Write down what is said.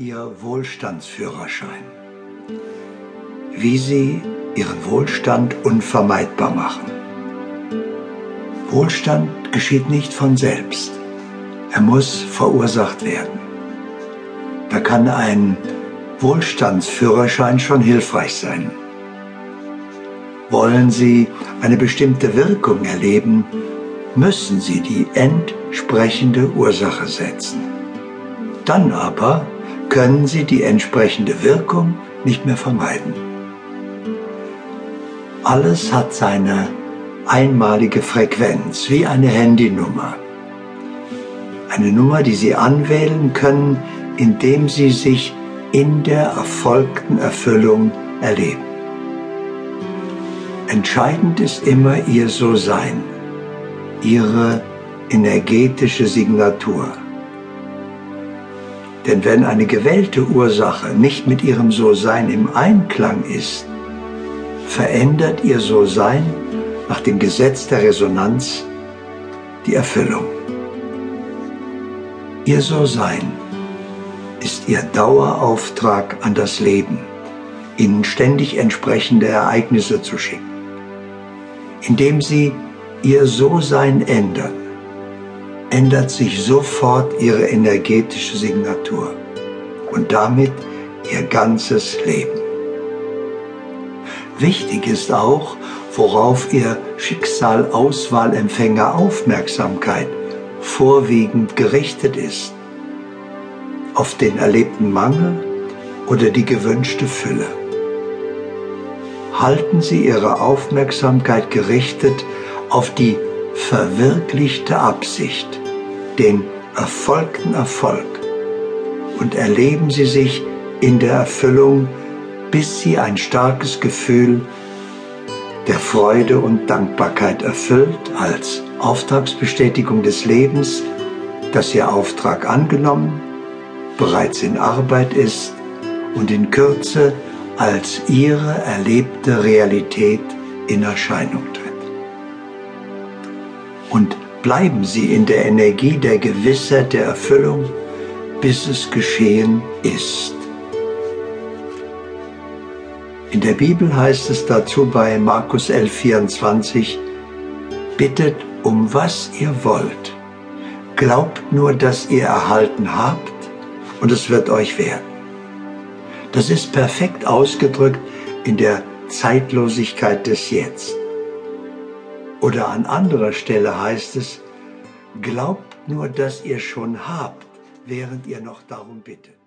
Ihr Wohlstandsführerschein. Wie Sie Ihren Wohlstand unvermeidbar machen. Wohlstand geschieht nicht von selbst. Er muss verursacht werden. Da kann ein Wohlstandsführerschein schon hilfreich sein. Wollen Sie eine bestimmte Wirkung erleben, müssen Sie die entsprechende Ursache setzen. Dann aber können Sie die entsprechende Wirkung nicht mehr vermeiden. Alles hat seine einmalige Frequenz, wie eine Handynummer. Eine Nummer, die Sie anwählen können, indem Sie sich in der erfolgten Erfüllung erleben. Entscheidend ist immer Ihr So-Sein, Ihre energetische Signatur. Denn wenn eine gewählte Ursache nicht mit ihrem So-Sein im Einklang ist, verändert ihr So-Sein nach dem Gesetz der Resonanz die Erfüllung. Ihr So-Sein ist ihr Dauerauftrag an das Leben, ihnen ständig entsprechende Ereignisse zu schicken. Indem sie ihr So-Sein ändern, ändert sich sofort ihre energetische Signatur und damit ihr ganzes Leben. Wichtig ist auch, worauf ihr Schicksal-Auswahlempfänger Aufmerksamkeit vorwiegend gerichtet ist. Auf den erlebten Mangel oder die gewünschte Fülle. Halten Sie Ihre Aufmerksamkeit gerichtet auf die verwirklichte Absicht, den erfolgten Erfolg und erleben Sie sich in der Erfüllung, bis Sie ein starkes Gefühl der Freude und Dankbarkeit erfüllt als Auftragsbestätigung des Lebens, dass Ihr Auftrag angenommen, bereits in Arbeit ist und in Kürze als Ihre erlebte Realität in Erscheinung tritt. Und bleiben Sie in der Energie der Gewissheit der Erfüllung, bis es geschehen ist. In der Bibel heißt es dazu bei Markus 11,24, bittet um was ihr wollt. Glaubt nur, dass ihr erhalten habt und es wird euch werden. Das ist perfekt ausgedrückt in der Zeitlosigkeit des Jetzt. Oder an anderer Stelle heißt es, glaubt nur, dass ihr schon habt, während ihr noch darum bittet.